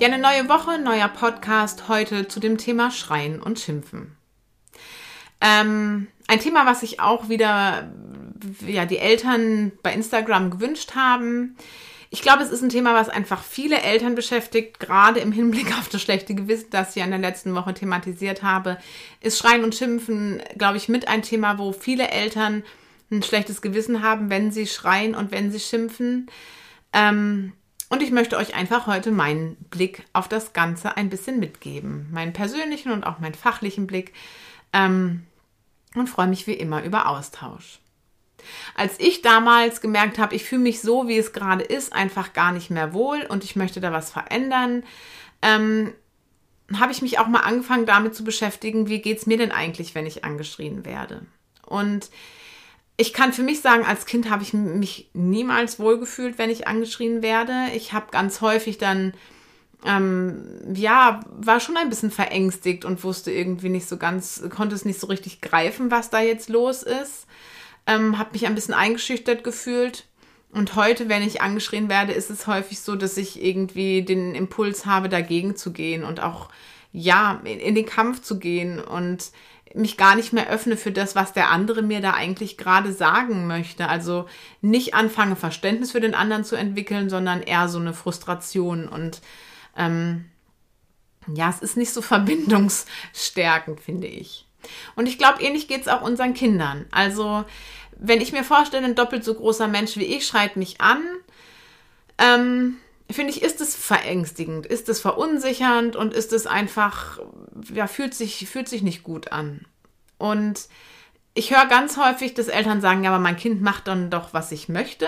Ja, eine neue Woche, neuer Podcast heute zu dem Thema Schreien und Schimpfen. Ähm, ein Thema, was sich auch wieder ja, die Eltern bei Instagram gewünscht haben. Ich glaube, es ist ein Thema, was einfach viele Eltern beschäftigt, gerade im Hinblick auf das schlechte Gewissen, das ich in der letzten Woche thematisiert habe. Ist Schreien und Schimpfen, glaube ich, mit ein Thema, wo viele Eltern ein schlechtes Gewissen haben, wenn sie schreien und wenn sie schimpfen. Ähm, und ich möchte euch einfach heute meinen Blick auf das Ganze ein bisschen mitgeben. Meinen persönlichen und auch meinen fachlichen Blick. Ähm, und freue mich wie immer über Austausch. Als ich damals gemerkt habe, ich fühle mich so, wie es gerade ist, einfach gar nicht mehr wohl und ich möchte da was verändern, ähm, habe ich mich auch mal angefangen damit zu beschäftigen, wie geht es mir denn eigentlich, wenn ich angeschrien werde. Und ich kann für mich sagen, als Kind habe ich mich niemals wohlgefühlt, wenn ich angeschrien werde. Ich habe ganz häufig dann, ähm, ja, war schon ein bisschen verängstigt und wusste irgendwie nicht so ganz, konnte es nicht so richtig greifen, was da jetzt los ist. Ähm, habe mich ein bisschen eingeschüchtert gefühlt. Und heute, wenn ich angeschrien werde, ist es häufig so, dass ich irgendwie den Impuls habe, dagegen zu gehen und auch, ja, in, in den Kampf zu gehen und mich gar nicht mehr öffne für das, was der andere mir da eigentlich gerade sagen möchte. Also nicht anfange, Verständnis für den anderen zu entwickeln, sondern eher so eine Frustration. Und ähm, ja, es ist nicht so verbindungsstärkend, finde ich. Und ich glaube, ähnlich geht es auch unseren Kindern. Also, wenn ich mir vorstelle, ein doppelt so großer Mensch wie ich schreit mich an, ähm, finde ich, ist es verängstigend, ist es verunsichernd und ist es einfach, ja, fühlt sich, fühlt sich nicht gut an. Und ich höre ganz häufig, dass Eltern sagen, ja, aber mein Kind macht dann doch, was ich möchte.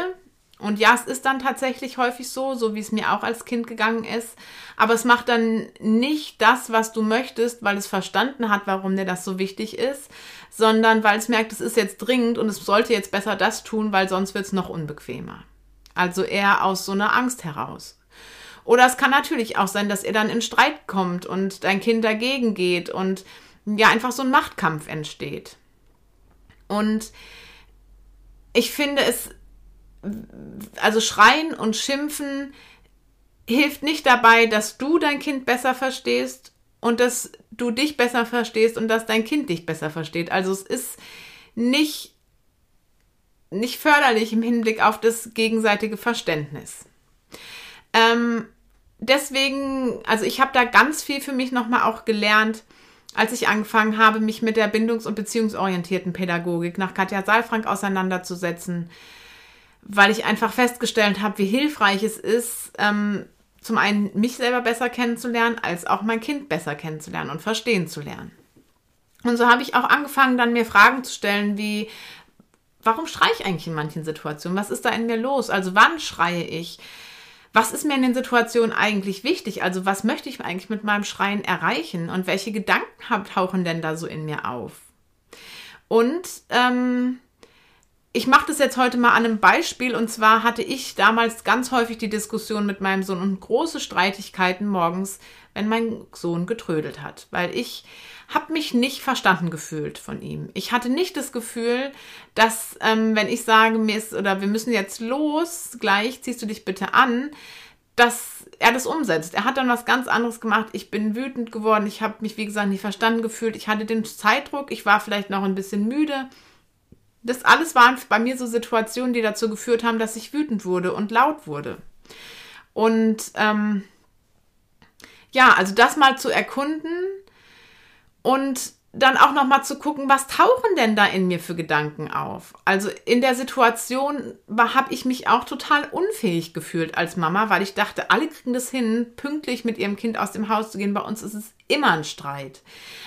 Und ja, es ist dann tatsächlich häufig so, so wie es mir auch als Kind gegangen ist. Aber es macht dann nicht das, was du möchtest, weil es verstanden hat, warum dir das so wichtig ist, sondern weil es merkt, es ist jetzt dringend und es sollte jetzt besser das tun, weil sonst wird es noch unbequemer. Also eher aus so einer Angst heraus. Oder es kann natürlich auch sein, dass ihr dann in Streit kommt und dein Kind dagegen geht und ja einfach so ein Machtkampf entsteht. Und ich finde es, also schreien und schimpfen hilft nicht dabei, dass du dein Kind besser verstehst und dass du dich besser verstehst und dass dein Kind dich besser versteht. Also es ist nicht nicht förderlich im Hinblick auf das gegenseitige Verständnis. Ähm, deswegen, also ich habe da ganz viel für mich nochmal auch gelernt, als ich angefangen habe, mich mit der bindungs- und beziehungsorientierten Pädagogik nach Katja Saalfrank auseinanderzusetzen, weil ich einfach festgestellt habe, wie hilfreich es ist, ähm, zum einen mich selber besser kennenzulernen, als auch mein Kind besser kennenzulernen und verstehen zu lernen. Und so habe ich auch angefangen, dann mir Fragen zu stellen, wie, warum schreie ich eigentlich in manchen Situationen? Was ist da in mir los? Also wann schreie ich? Was ist mir in den Situationen eigentlich wichtig? Also was möchte ich eigentlich mit meinem Schreien erreichen? Und welche Gedanken tauchen denn da so in mir auf? Und ähm, ich mache das jetzt heute mal an einem Beispiel. Und zwar hatte ich damals ganz häufig die Diskussion mit meinem Sohn und große Streitigkeiten morgens, wenn mein Sohn getrödelt hat. Weil ich habe mich nicht verstanden gefühlt von ihm. Ich hatte nicht das Gefühl, dass, ähm, wenn ich sage, mir ist, oder wir müssen jetzt los, gleich ziehst du dich bitte an, dass er das umsetzt. Er hat dann was ganz anderes gemacht. Ich bin wütend geworden. Ich habe mich, wie gesagt, nicht verstanden gefühlt. Ich hatte den Zeitdruck. Ich war vielleicht noch ein bisschen müde. Das alles waren bei mir so Situationen, die dazu geführt haben, dass ich wütend wurde und laut wurde. Und ähm, ja, also das mal zu erkunden, und dann auch noch mal zu gucken, was tauchen denn da in mir für Gedanken auf? Also in der Situation habe ich mich auch total unfähig gefühlt als Mama, weil ich dachte, alle kriegen das hin, pünktlich mit ihrem Kind aus dem Haus zu gehen. Bei uns ist es immer ein Streit.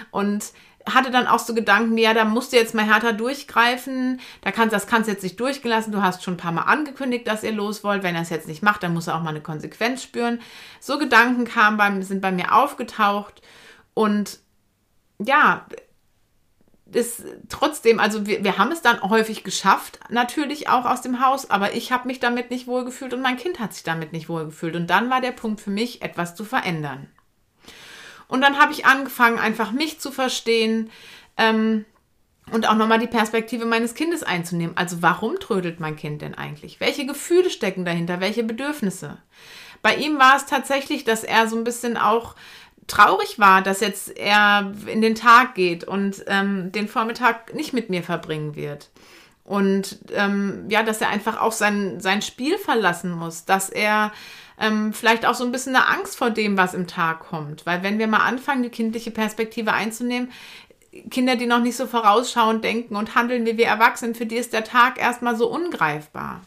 Und hatte dann auch so Gedanken, ja, da musst du jetzt mal härter durchgreifen. Da kannst, das kannst du jetzt nicht durchgelassen. Du hast schon ein paar Mal angekündigt, dass ihr los wollt. Wenn er es jetzt nicht macht, dann muss er auch mal eine Konsequenz spüren. So Gedanken kamen beim, sind bei mir aufgetaucht. Und ja, ist trotzdem, also wir, wir haben es dann häufig geschafft, natürlich auch aus dem Haus, aber ich habe mich damit nicht wohlgefühlt und mein Kind hat sich damit nicht wohlgefühlt. Und dann war der Punkt für mich, etwas zu verändern. Und dann habe ich angefangen, einfach mich zu verstehen ähm, und auch nochmal die Perspektive meines Kindes einzunehmen. Also warum trödelt mein Kind denn eigentlich? Welche Gefühle stecken dahinter? Welche Bedürfnisse? Bei ihm war es tatsächlich, dass er so ein bisschen auch traurig war, dass jetzt er in den Tag geht und ähm, den Vormittag nicht mit mir verbringen wird. Und ähm, ja, dass er einfach auch sein, sein Spiel verlassen muss, dass er ähm, vielleicht auch so ein bisschen eine Angst vor dem, was im Tag kommt. Weil wenn wir mal anfangen, die kindliche Perspektive einzunehmen, Kinder, die noch nicht so vorausschauend denken und handeln wie wir Erwachsenen, für die ist der Tag erstmal so ungreifbar.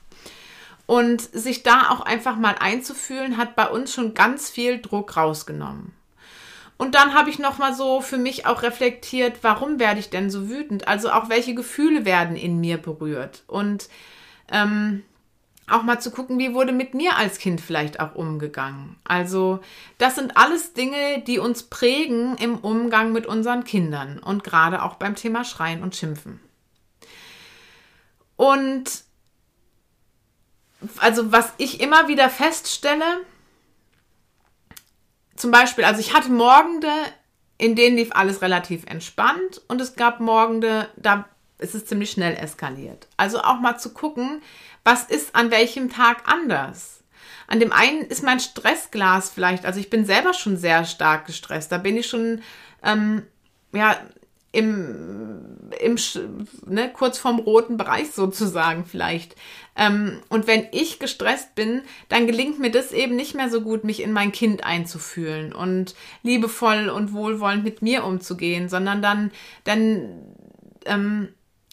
Und sich da auch einfach mal einzufühlen, hat bei uns schon ganz viel Druck rausgenommen. Und dann habe ich noch mal so für mich auch reflektiert, warum werde ich denn so wütend? Also auch welche Gefühle werden in mir berührt? Und ähm, auch mal zu gucken, wie wurde mit mir als Kind vielleicht auch umgegangen. Also das sind alles Dinge, die uns prägen im Umgang mit unseren Kindern und gerade auch beim Thema Schreien und Schimpfen. Und also was ich immer wieder feststelle, zum Beispiel, also ich hatte Morgende, in denen lief alles relativ entspannt und es gab Morgende, da ist es ziemlich schnell eskaliert. Also auch mal zu gucken, was ist an welchem Tag anders? An dem einen ist mein Stressglas vielleicht, also ich bin selber schon sehr stark gestresst. Da bin ich schon, ähm, ja, im, im ne, kurz vorm roten Bereich sozusagen vielleicht. Ähm, und wenn ich gestresst bin, dann gelingt mir das eben nicht mehr so gut, mich in mein Kind einzufühlen und liebevoll und wohlwollend mit mir umzugehen, sondern dann, dann ähm,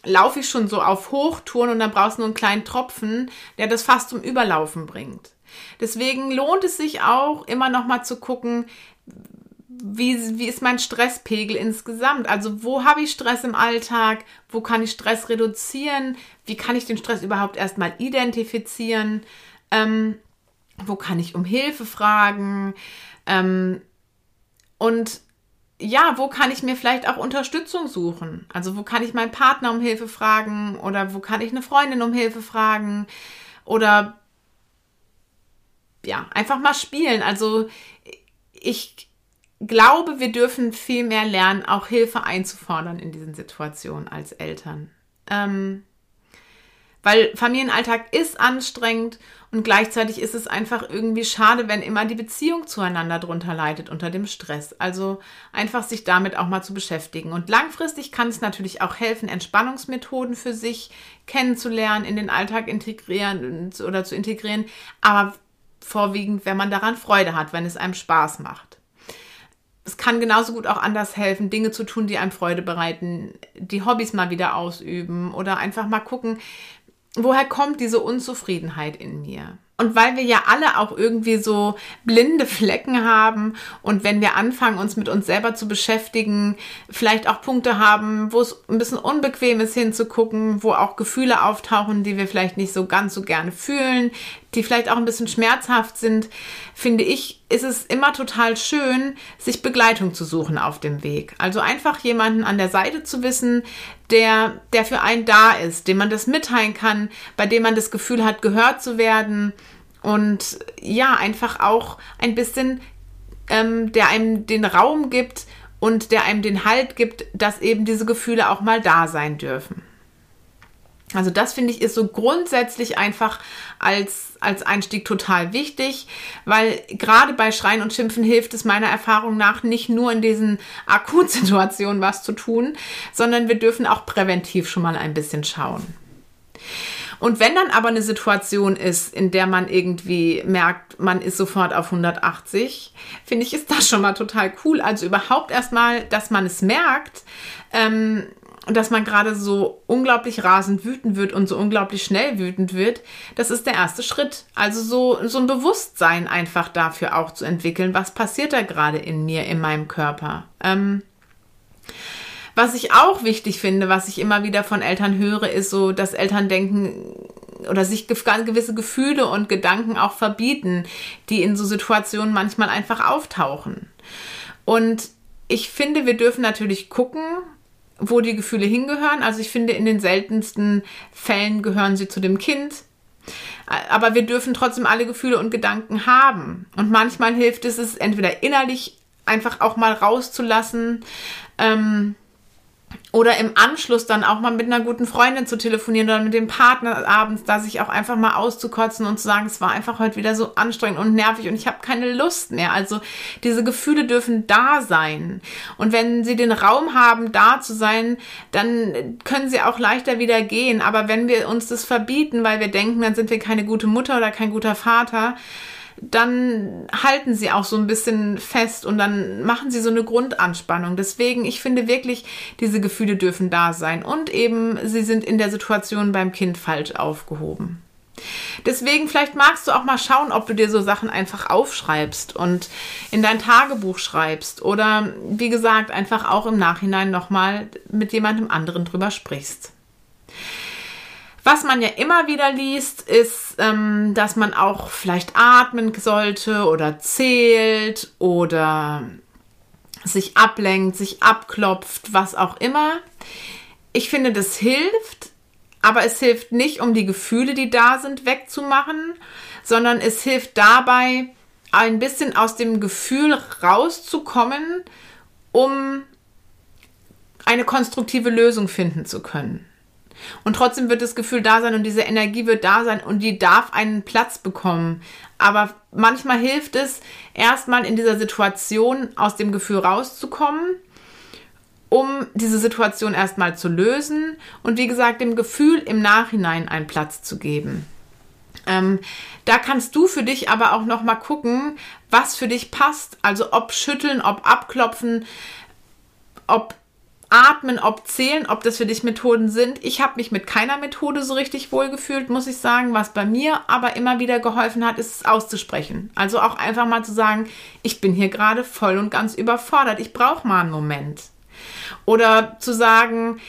laufe ich schon so auf Hochtouren und dann brauchst du nur einen kleinen Tropfen, der das fast zum Überlaufen bringt. Deswegen lohnt es sich auch immer noch mal zu gucken, wie, wie ist mein Stresspegel insgesamt? Also wo habe ich Stress im Alltag? Wo kann ich Stress reduzieren? Wie kann ich den Stress überhaupt erstmal identifizieren? Ähm, wo kann ich um Hilfe fragen? Ähm, und ja, wo kann ich mir vielleicht auch Unterstützung suchen? Also wo kann ich meinen Partner um Hilfe fragen oder wo kann ich eine Freundin um Hilfe fragen oder ja, einfach mal spielen. Also ich glaube, wir dürfen viel mehr lernen, auch Hilfe einzufordern in diesen Situationen als Eltern. Ähm, weil Familienalltag ist anstrengend und gleichzeitig ist es einfach irgendwie schade, wenn immer die Beziehung zueinander drunter leidet unter dem Stress. Also einfach sich damit auch mal zu beschäftigen. Und langfristig kann es natürlich auch helfen, Entspannungsmethoden für sich kennenzulernen, in den Alltag integrieren oder zu integrieren. Aber vorwiegend, wenn man daran Freude hat, wenn es einem Spaß macht. Es kann genauso gut auch anders helfen, Dinge zu tun, die einem Freude bereiten, die Hobbys mal wieder ausüben oder einfach mal gucken, woher kommt diese Unzufriedenheit in mir? Und weil wir ja alle auch irgendwie so blinde Flecken haben und wenn wir anfangen, uns mit uns selber zu beschäftigen, vielleicht auch Punkte haben, wo es ein bisschen unbequem ist hinzugucken, wo auch Gefühle auftauchen, die wir vielleicht nicht so ganz so gerne fühlen, die vielleicht auch ein bisschen schmerzhaft sind, finde ich, ist es immer total schön, sich Begleitung zu suchen auf dem Weg. Also einfach jemanden an der Seite zu wissen, der, der für einen da ist, dem man das mitteilen kann, bei dem man das Gefühl hat, gehört zu werden und ja, einfach auch ein bisschen, ähm, der einem den Raum gibt und der einem den Halt gibt, dass eben diese Gefühle auch mal da sein dürfen. Also das finde ich ist so grundsätzlich einfach als, als Einstieg total wichtig, weil gerade bei Schreien und Schimpfen hilft es meiner Erfahrung nach nicht nur in diesen Akutsituationen was zu tun, sondern wir dürfen auch präventiv schon mal ein bisschen schauen. Und wenn dann aber eine Situation ist, in der man irgendwie merkt, man ist sofort auf 180, finde ich, ist das schon mal total cool. Also überhaupt erstmal, dass man es merkt, ähm, dass man gerade so unglaublich rasend wütend wird und so unglaublich schnell wütend wird, das ist der erste Schritt. Also so, so ein Bewusstsein einfach dafür auch zu entwickeln, was passiert da gerade in mir, in meinem Körper. Ähm, Was ich auch wichtig finde, was ich immer wieder von Eltern höre, ist so, dass Eltern denken oder sich gewisse Gefühle und Gedanken auch verbieten, die in so Situationen manchmal einfach auftauchen. Und ich finde, wir dürfen natürlich gucken, wo die Gefühle hingehören. Also ich finde, in den seltensten Fällen gehören sie zu dem Kind. Aber wir dürfen trotzdem alle Gefühle und Gedanken haben. Und manchmal hilft es, es entweder innerlich einfach auch mal rauszulassen, ähm, oder im Anschluss dann auch mal mit einer guten Freundin zu telefonieren oder mit dem Partner abends, da sich auch einfach mal auszukotzen und zu sagen, es war einfach heute wieder so anstrengend und nervig und ich habe keine Lust mehr. Also diese Gefühle dürfen da sein. Und wenn sie den Raum haben, da zu sein, dann können sie auch leichter wieder gehen. Aber wenn wir uns das verbieten, weil wir denken, dann sind wir keine gute Mutter oder kein guter Vater, dann halten sie auch so ein bisschen fest und dann machen sie so eine Grundanspannung. Deswegen, ich finde wirklich, diese Gefühle dürfen da sein und eben, sie sind in der Situation beim Kind falsch aufgehoben. Deswegen, vielleicht magst du auch mal schauen, ob du dir so Sachen einfach aufschreibst und in dein Tagebuch schreibst oder wie gesagt, einfach auch im Nachhinein nochmal mit jemandem anderen drüber sprichst. Was man ja immer wieder liest, ist, ähm, dass man auch vielleicht atmen sollte oder zählt oder sich ablenkt, sich abklopft, was auch immer. Ich finde, das hilft, aber es hilft nicht, um die Gefühle, die da sind, wegzumachen, sondern es hilft dabei, ein bisschen aus dem Gefühl rauszukommen, um eine konstruktive Lösung finden zu können. Und trotzdem wird das Gefühl da sein und diese Energie wird da sein und die darf einen Platz bekommen. Aber manchmal hilft es, erstmal in dieser Situation aus dem Gefühl rauszukommen, um diese Situation erstmal zu lösen und wie gesagt, dem Gefühl im Nachhinein einen Platz zu geben. Ähm, da kannst du für dich aber auch noch mal gucken, was für dich passt. Also ob schütteln, ob abklopfen, ob Atmen, ob Zählen, ob das für dich Methoden sind. Ich habe mich mit keiner Methode so richtig wohlgefühlt, muss ich sagen. Was bei mir aber immer wieder geholfen hat, ist es auszusprechen. Also auch einfach mal zu sagen, ich bin hier gerade voll und ganz überfordert. Ich brauche mal einen Moment. Oder zu sagen,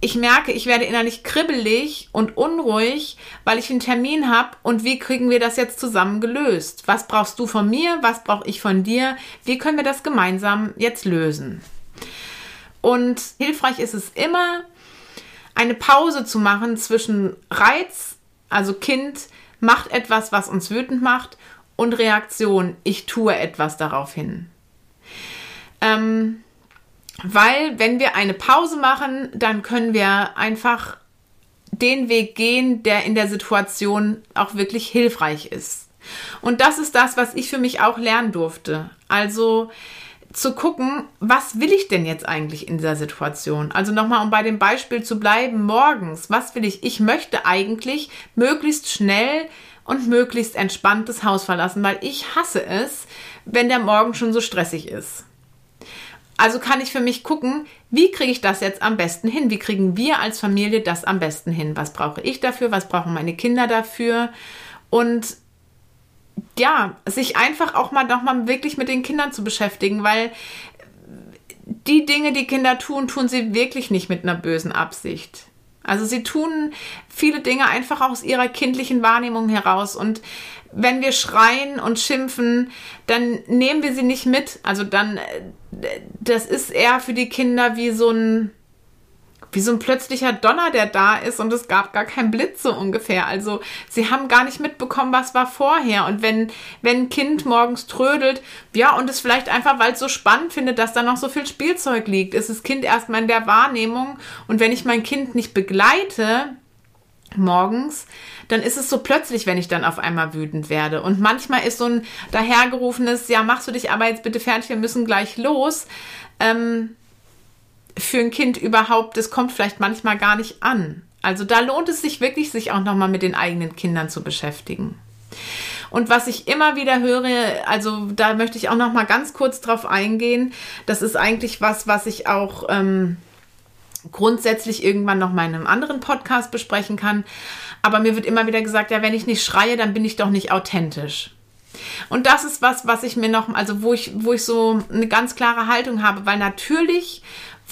ich merke, ich werde innerlich kribbelig und unruhig, weil ich einen Termin habe und wie kriegen wir das jetzt zusammen gelöst? Was brauchst du von mir? Was brauche ich von dir? Wie können wir das gemeinsam jetzt lösen? Und hilfreich ist es immer, eine Pause zu machen zwischen Reiz, also Kind macht etwas, was uns wütend macht, und Reaktion, ich tue etwas daraufhin. Ähm, weil wenn wir eine Pause machen, dann können wir einfach den Weg gehen, der in der Situation auch wirklich hilfreich ist. Und das ist das, was ich für mich auch lernen durfte. Also zu gucken, was will ich denn jetzt eigentlich in dieser Situation? Also nochmal, um bei dem Beispiel zu bleiben, morgens, was will ich? Ich möchte eigentlich möglichst schnell und möglichst entspannt das Haus verlassen, weil ich hasse es, wenn der Morgen schon so stressig ist. Also kann ich für mich gucken, wie kriege ich das jetzt am besten hin? Wie kriegen wir als Familie das am besten hin? Was brauche ich dafür? Was brauchen meine Kinder dafür? Und ja, sich einfach auch mal nochmal wirklich mit den Kindern zu beschäftigen, weil die Dinge, die Kinder tun, tun sie wirklich nicht mit einer bösen Absicht. Also sie tun viele Dinge einfach aus ihrer kindlichen Wahrnehmung heraus. Und wenn wir schreien und schimpfen, dann nehmen wir sie nicht mit. Also dann, äh, das ist eher für die Kinder wie so ein, wie so ein plötzlicher Donner, der da ist und es gab gar keinen Blitz so ungefähr. Also sie haben gar nicht mitbekommen, was war vorher. Und wenn, wenn ein Kind morgens trödelt, ja, und es vielleicht einfach, weil es so spannend findet, dass da noch so viel Spielzeug liegt, ist das Kind erstmal in der Wahrnehmung. Und wenn ich mein Kind nicht begleite, morgens, dann ist es so plötzlich, wenn ich dann auf einmal wütend werde. Und manchmal ist so ein dahergerufenes, ja, machst du dich aber jetzt bitte fertig, wir müssen gleich los. Ähm, für ein Kind überhaupt, das kommt vielleicht manchmal gar nicht an. Also da lohnt es sich wirklich, sich auch nochmal mit den eigenen Kindern zu beschäftigen. Und was ich immer wieder höre, also da möchte ich auch noch mal ganz kurz drauf eingehen. Das ist eigentlich was, was ich auch ähm, grundsätzlich irgendwann noch mal in einem anderen Podcast besprechen kann. Aber mir wird immer wieder gesagt, ja, wenn ich nicht schreie, dann bin ich doch nicht authentisch. Und das ist was, was ich mir noch, also wo ich, wo ich so eine ganz klare Haltung habe, weil natürlich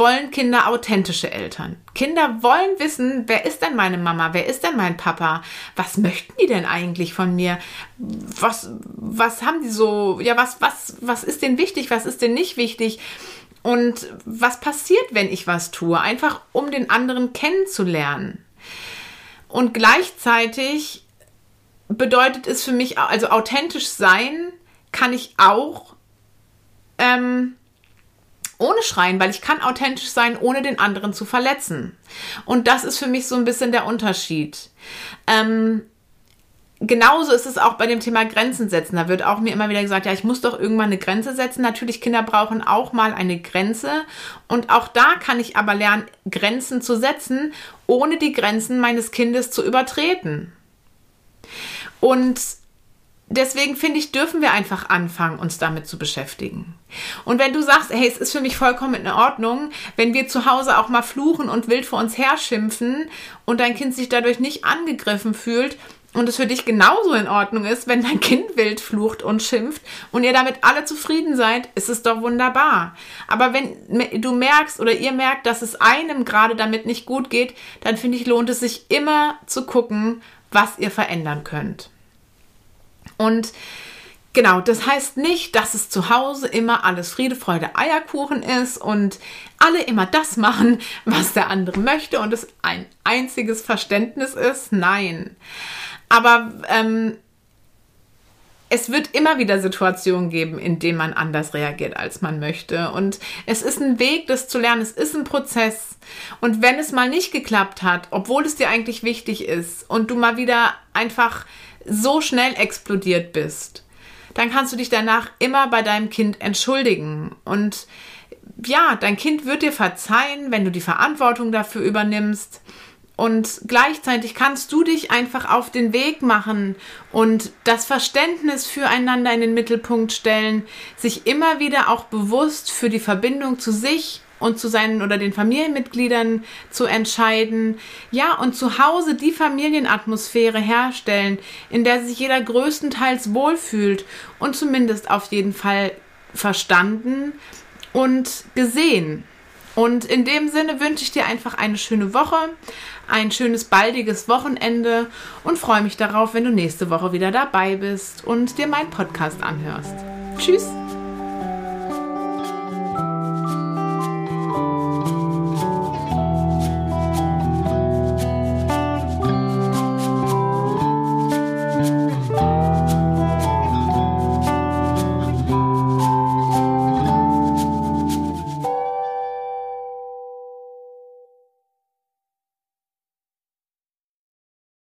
wollen Kinder authentische Eltern. Kinder wollen wissen, wer ist denn meine Mama, wer ist denn mein Papa, was möchten die denn eigentlich von mir, was, was haben die so, ja, was, was, was ist denn wichtig, was ist denn nicht wichtig? Und was passiert, wenn ich was tue, einfach um den anderen kennenzulernen. Und gleichzeitig bedeutet es für mich, also authentisch sein kann ich auch ähm, ohne schreien, weil ich kann authentisch sein, ohne den anderen zu verletzen. Und das ist für mich so ein bisschen der Unterschied. Ähm, genauso ist es auch bei dem Thema Grenzen setzen. Da wird auch mir immer wieder gesagt, ja, ich muss doch irgendwann eine Grenze setzen. Natürlich, Kinder brauchen auch mal eine Grenze. Und auch da kann ich aber lernen, Grenzen zu setzen, ohne die Grenzen meines Kindes zu übertreten. Und deswegen finde ich, dürfen wir einfach anfangen, uns damit zu beschäftigen. Und wenn du sagst, hey, es ist für mich vollkommen in Ordnung, wenn wir zu Hause auch mal fluchen und wild vor uns herschimpfen und dein Kind sich dadurch nicht angegriffen fühlt, und es für dich genauso in Ordnung ist, wenn dein Kind wild flucht und schimpft und ihr damit alle zufrieden seid, ist es doch wunderbar. Aber wenn du merkst oder ihr merkt, dass es einem gerade damit nicht gut geht, dann finde ich, lohnt es sich immer zu gucken, was ihr verändern könnt. Und genau, das heißt nicht, dass es zu Hause immer alles Friede, Freude, Eierkuchen ist und alle immer das machen, was der andere möchte und es ein einziges Verständnis ist. Nein. Aber ähm, es wird immer wieder Situationen geben, in denen man anders reagiert, als man möchte. Und es ist ein Weg, das zu lernen. Es ist ein Prozess. Und wenn es mal nicht geklappt hat, obwohl es dir eigentlich wichtig ist und du mal wieder einfach so schnell explodiert bist, dann kannst du dich danach immer bei deinem Kind entschuldigen. Und ja, dein Kind wird dir verzeihen, wenn du die Verantwortung dafür übernimmst. Und gleichzeitig kannst du dich einfach auf den Weg machen und das Verständnis füreinander in den Mittelpunkt stellen, sich immer wieder auch bewusst für die Verbindung zu sich und zu seinen oder den Familienmitgliedern zu entscheiden. Ja, und zu Hause die Familienatmosphäre herstellen, in der sich jeder größtenteils wohlfühlt und zumindest auf jeden Fall verstanden und gesehen. Und in dem Sinne wünsche ich dir einfach eine schöne Woche, ein schönes baldiges Wochenende und freue mich darauf, wenn du nächste Woche wieder dabei bist und dir meinen Podcast anhörst. Tschüss!